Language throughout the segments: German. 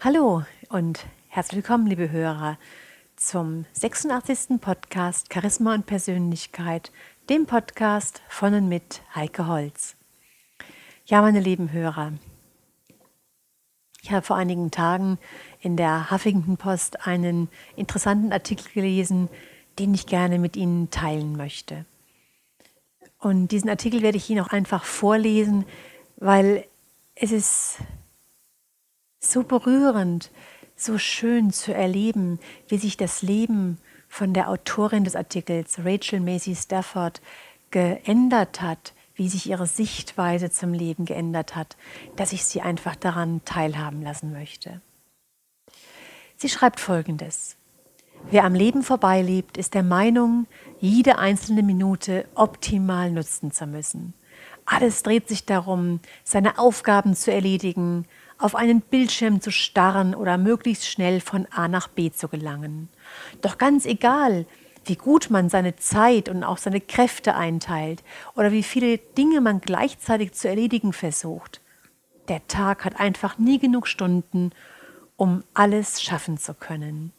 Hallo und herzlich willkommen, liebe Hörer, zum 86. Podcast Charisma und Persönlichkeit, dem Podcast von und mit Heike Holz. Ja, meine lieben Hörer, ich habe vor einigen Tagen in der Huffington Post einen interessanten Artikel gelesen, den ich gerne mit Ihnen teilen möchte. Und diesen Artikel werde ich Ihnen auch einfach vorlesen, weil es ist so berührend, so schön zu erleben, wie sich das Leben von der Autorin des Artikels, Rachel Macy Stafford, geändert hat, wie sich ihre Sichtweise zum Leben geändert hat, dass ich sie einfach daran teilhaben lassen möchte. Sie schreibt Folgendes. Wer am Leben vorbeilebt, ist der Meinung, jede einzelne Minute optimal nutzen zu müssen. Alles dreht sich darum, seine Aufgaben zu erledigen, auf einen Bildschirm zu starren oder möglichst schnell von A nach B zu gelangen. Doch ganz egal, wie gut man seine Zeit und auch seine Kräfte einteilt oder wie viele Dinge man gleichzeitig zu erledigen versucht, der Tag hat einfach nie genug Stunden, um alles schaffen zu können.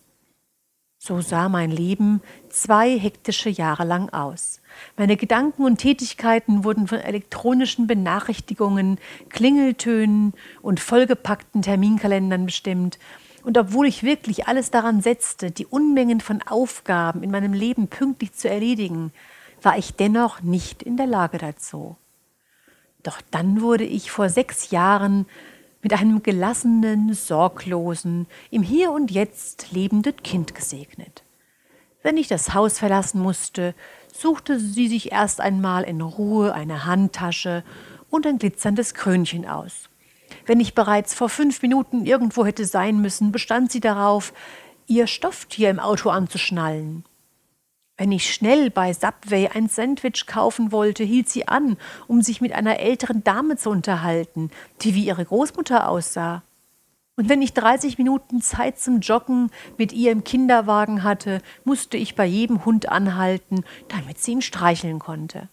So sah mein Leben zwei hektische Jahre lang aus. Meine Gedanken und Tätigkeiten wurden von elektronischen Benachrichtigungen, Klingeltönen und vollgepackten Terminkalendern bestimmt. Und obwohl ich wirklich alles daran setzte, die Unmengen von Aufgaben in meinem Leben pünktlich zu erledigen, war ich dennoch nicht in der Lage dazu. Doch dann wurde ich vor sechs Jahren mit einem gelassenen, sorglosen, im Hier und Jetzt lebenden Kind gesegnet. Wenn ich das Haus verlassen musste, suchte sie sich erst einmal in Ruhe eine Handtasche und ein glitzerndes Krönchen aus. Wenn ich bereits vor fünf Minuten irgendwo hätte sein müssen, bestand sie darauf, ihr Stofftier im Auto anzuschnallen. Wenn ich schnell bei Subway ein Sandwich kaufen wollte, hielt sie an, um sich mit einer älteren Dame zu unterhalten, die wie ihre Großmutter aussah. Und wenn ich 30 Minuten Zeit zum Joggen mit ihr im Kinderwagen hatte, musste ich bei jedem Hund anhalten, damit sie ihn streicheln konnte.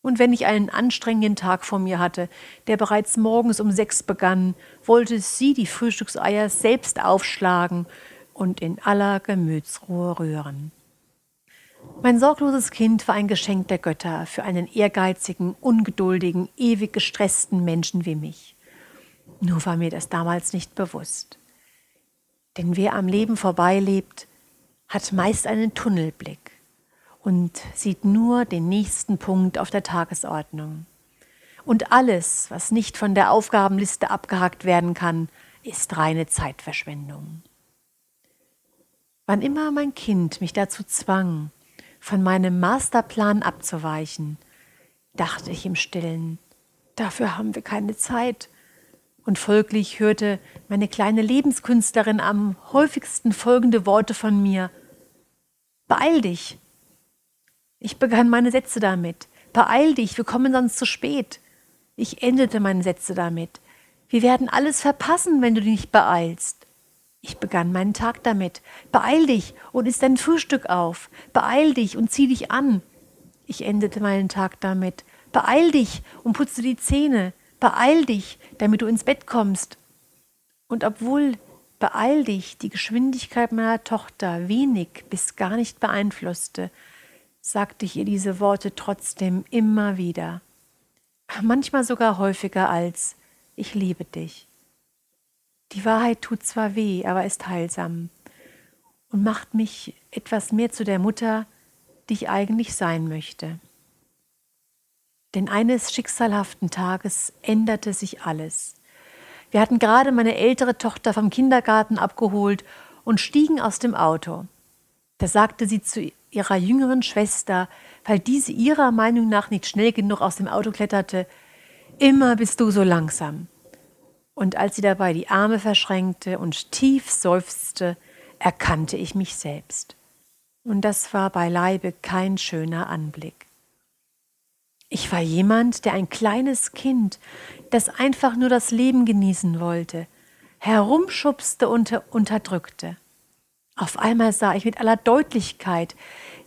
Und wenn ich einen anstrengenden Tag vor mir hatte, der bereits morgens um sechs begann, wollte sie die Frühstückseier selbst aufschlagen und in aller Gemütsruhe rühren. Mein sorgloses Kind war ein Geschenk der Götter für einen ehrgeizigen, ungeduldigen, ewig gestressten Menschen wie mich. Nur war mir das damals nicht bewusst. Denn wer am Leben vorbeilebt, hat meist einen Tunnelblick und sieht nur den nächsten Punkt auf der Tagesordnung. Und alles, was nicht von der Aufgabenliste abgehakt werden kann, ist reine Zeitverschwendung. Wann immer mein Kind mich dazu zwang, von meinem Masterplan abzuweichen, dachte ich im stillen, dafür haben wir keine Zeit. Und folglich hörte meine kleine Lebenskünstlerin am häufigsten folgende Worte von mir. Beeil dich. Ich begann meine Sätze damit. Beeil dich, wir kommen sonst zu spät. Ich endete meine Sätze damit. Wir werden alles verpassen, wenn du dich nicht beeilst. Ich begann meinen Tag damit. Beeil dich und isst dein Frühstück auf. Beeil dich und zieh dich an. Ich endete meinen Tag damit. Beeil dich und putze die Zähne. Beeil dich, damit du ins Bett kommst. Und obwohl beeil dich die Geschwindigkeit meiner Tochter wenig bis gar nicht beeinflusste, sagte ich ihr diese Worte trotzdem immer wieder. Manchmal sogar häufiger als ich liebe dich. Die Wahrheit tut zwar weh, aber ist heilsam und macht mich etwas mehr zu der Mutter, die ich eigentlich sein möchte. Denn eines schicksalhaften Tages änderte sich alles. Wir hatten gerade meine ältere Tochter vom Kindergarten abgeholt und stiegen aus dem Auto. Da sagte sie zu ihrer jüngeren Schwester, weil diese ihrer Meinung nach nicht schnell genug aus dem Auto kletterte, Immer bist du so langsam. Und als sie dabei die Arme verschränkte und tief seufzte, erkannte ich mich selbst. Und das war beileibe kein schöner Anblick. Ich war jemand, der ein kleines Kind, das einfach nur das Leben genießen wollte, herumschubste und unterdrückte. Auf einmal sah ich mit aller Deutlichkeit,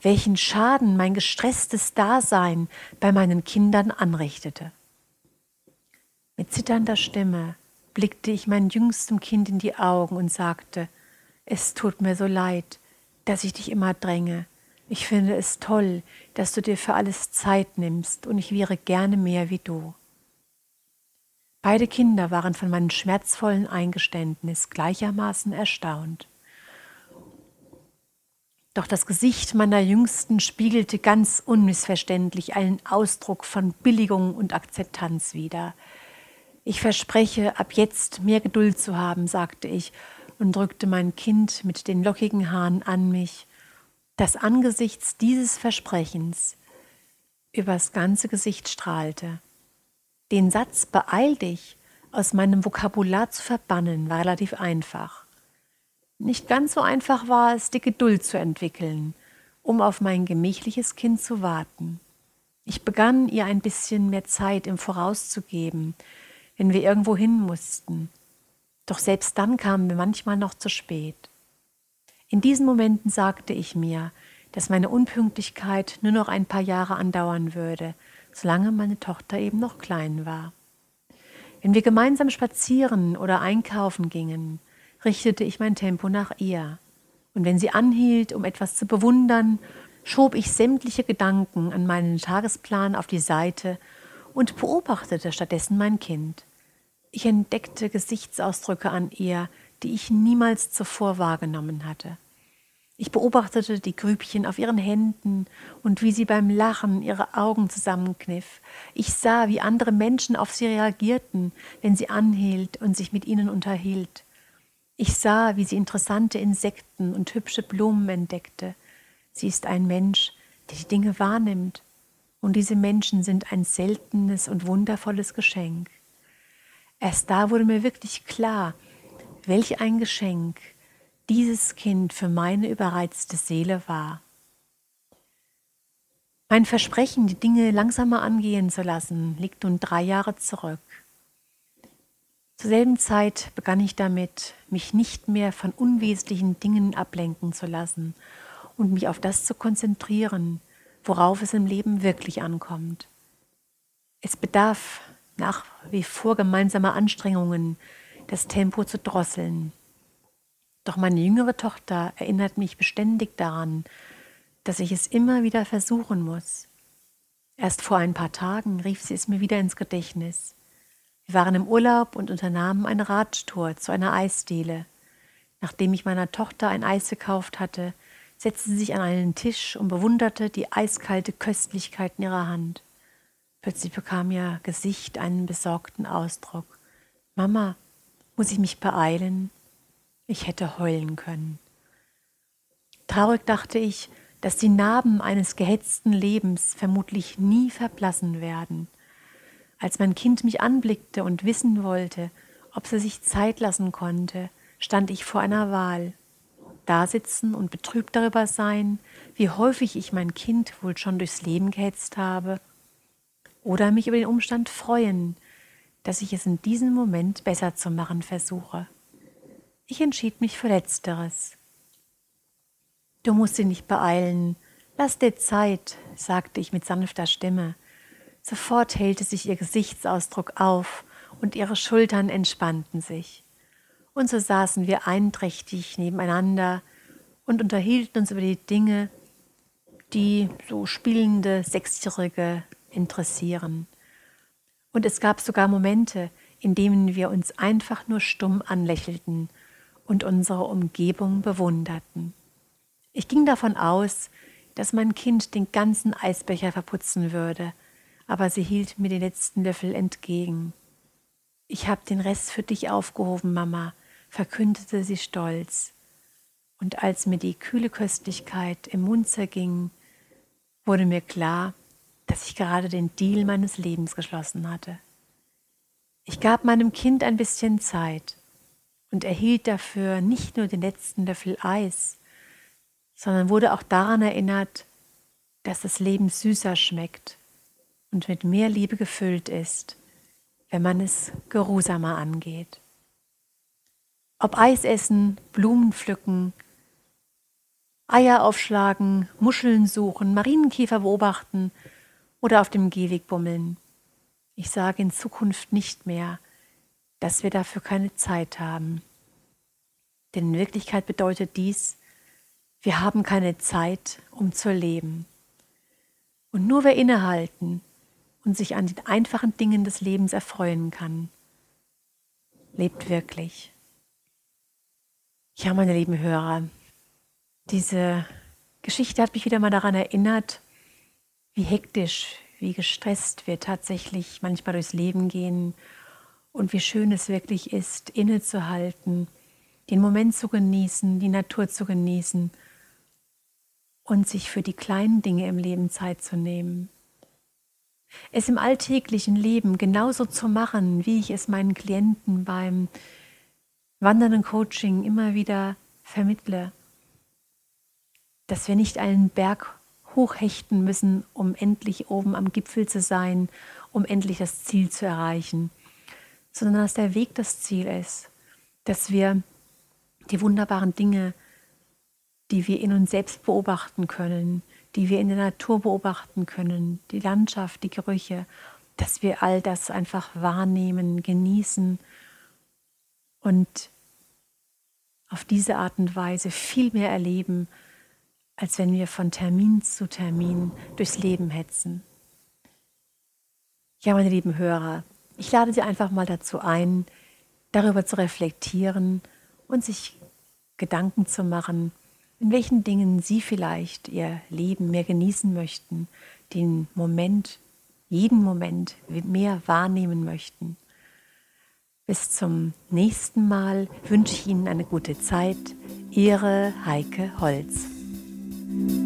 welchen Schaden mein gestresstes Dasein bei meinen Kindern anrichtete. Mit zitternder Stimme blickte ich mein jüngstem Kind in die Augen und sagte, es tut mir so leid, dass ich dich immer dränge. Ich finde es toll, dass du dir für alles Zeit nimmst und ich wäre gerne mehr wie du. Beide Kinder waren von meinem schmerzvollen Eingeständnis gleichermaßen erstaunt. Doch das Gesicht meiner Jüngsten spiegelte ganz unmissverständlich einen Ausdruck von Billigung und Akzeptanz wider. Ich verspreche, ab jetzt mehr Geduld zu haben, sagte ich und drückte mein Kind mit den lockigen Haaren an mich, das angesichts dieses Versprechens übers ganze Gesicht strahlte. Den Satz Beeil dich aus meinem Vokabular zu verbannen war relativ einfach. Nicht ganz so einfach war es, die Geduld zu entwickeln, um auf mein gemächliches Kind zu warten. Ich begann ihr ein bisschen mehr Zeit im Voraus zu geben, wenn wir irgendwo hin mussten. Doch selbst dann kamen wir manchmal noch zu spät. In diesen Momenten sagte ich mir, dass meine Unpünktlichkeit nur noch ein paar Jahre andauern würde, solange meine Tochter eben noch klein war. Wenn wir gemeinsam spazieren oder einkaufen gingen, richtete ich mein Tempo nach ihr. Und wenn sie anhielt, um etwas zu bewundern, schob ich sämtliche Gedanken an meinen Tagesplan auf die Seite und beobachtete stattdessen mein Kind. Ich entdeckte Gesichtsausdrücke an ihr, die ich niemals zuvor wahrgenommen hatte. Ich beobachtete die Grübchen auf ihren Händen und wie sie beim Lachen ihre Augen zusammenkniff. Ich sah, wie andere Menschen auf sie reagierten, wenn sie anhielt und sich mit ihnen unterhielt. Ich sah, wie sie interessante Insekten und hübsche Blumen entdeckte. Sie ist ein Mensch, der die Dinge wahrnimmt. Und diese Menschen sind ein seltenes und wundervolles Geschenk. Erst da wurde mir wirklich klar, welch ein Geschenk dieses Kind für meine überreizte Seele war. Mein Versprechen, die Dinge langsamer angehen zu lassen, liegt nun drei Jahre zurück. Zur selben Zeit begann ich damit, mich nicht mehr von unwesentlichen Dingen ablenken zu lassen und mich auf das zu konzentrieren, worauf es im Leben wirklich ankommt. Es bedarf nach wie vor gemeinsamer Anstrengungen, das Tempo zu drosseln. Doch meine jüngere Tochter erinnert mich beständig daran, dass ich es immer wieder versuchen muss. Erst vor ein paar Tagen rief sie es mir wieder ins Gedächtnis. Wir waren im Urlaub und unternahmen eine Radtour zu einer Eisdiele. Nachdem ich meiner Tochter ein Eis gekauft hatte, setzte sie sich an einen Tisch und bewunderte die eiskalte Köstlichkeit in ihrer Hand. Plötzlich bekam ihr Gesicht einen besorgten Ausdruck. Mama, muss ich mich beeilen? Ich hätte heulen können. Traurig dachte ich, dass die Narben eines gehetzten Lebens vermutlich nie verblassen werden. Als mein Kind mich anblickte und wissen wollte, ob sie sich Zeit lassen konnte, stand ich vor einer Wahl. Dasitzen und betrübt darüber sein, wie häufig ich mein Kind wohl schon durchs Leben gehetzt habe, oder mich über den Umstand freuen, dass ich es in diesem Moment besser zu machen versuche. Ich entschied mich für Letzteres. Du musst dich nicht beeilen, lass dir Zeit, sagte ich mit sanfter Stimme. Sofort hellte sich ihr Gesichtsausdruck auf und ihre Schultern entspannten sich. Und so saßen wir einträchtig nebeneinander und unterhielten uns über die Dinge, die so spielende Sechsjährige interessieren. Und es gab sogar Momente, in denen wir uns einfach nur stumm anlächelten und unsere Umgebung bewunderten. Ich ging davon aus, dass mein Kind den ganzen Eisbecher verputzen würde, aber sie hielt mir den letzten Löffel entgegen. Ich hab den Rest für dich aufgehoben, Mama, verkündete sie stolz. Und als mir die kühle Köstlichkeit im Mund zerging, wurde mir klar, dass ich gerade den Deal meines Lebens geschlossen hatte. Ich gab meinem Kind ein bisschen Zeit und erhielt dafür nicht nur den letzten Löffel Eis, sondern wurde auch daran erinnert, dass das Leben süßer schmeckt und mit mehr Liebe gefüllt ist, wenn man es geruhsamer angeht. Ob Eis essen, Blumen pflücken, Eier aufschlagen, Muscheln suchen, Marienkäfer beobachten oder auf dem Gehweg bummeln. Ich sage in Zukunft nicht mehr, dass wir dafür keine Zeit haben. Denn in Wirklichkeit bedeutet dies, wir haben keine Zeit, um zu leben. Und nur wer innehalten und sich an den einfachen Dingen des Lebens erfreuen kann, lebt wirklich. Ja, meine lieben Hörer, diese Geschichte hat mich wieder mal daran erinnert, wie hektisch, wie gestresst wir tatsächlich manchmal durchs Leben gehen und wie schön es wirklich ist, innezuhalten, den Moment zu genießen, die Natur zu genießen und sich für die kleinen Dinge im Leben Zeit zu nehmen. Es im alltäglichen Leben genauso zu machen, wie ich es meinen Klienten beim wandernden Coaching immer wieder vermittle, dass wir nicht einen Berg hochhechten müssen, um endlich oben am Gipfel zu sein, um endlich das Ziel zu erreichen, sondern dass der Weg das Ziel ist, dass wir die wunderbaren Dinge, die wir in uns selbst beobachten können, die wir in der Natur beobachten können, die Landschaft, die Gerüche, dass wir all das einfach wahrnehmen, genießen und auf diese Art und Weise viel mehr erleben, als wenn wir von Termin zu Termin durchs Leben hetzen. Ja, meine lieben Hörer, ich lade Sie einfach mal dazu ein, darüber zu reflektieren und sich Gedanken zu machen, in welchen Dingen Sie vielleicht Ihr Leben mehr genießen möchten, den Moment, jeden Moment mehr wahrnehmen möchten. Bis zum nächsten Mal wünsche ich Ihnen eine gute Zeit. Ihre Heike Holz. thank you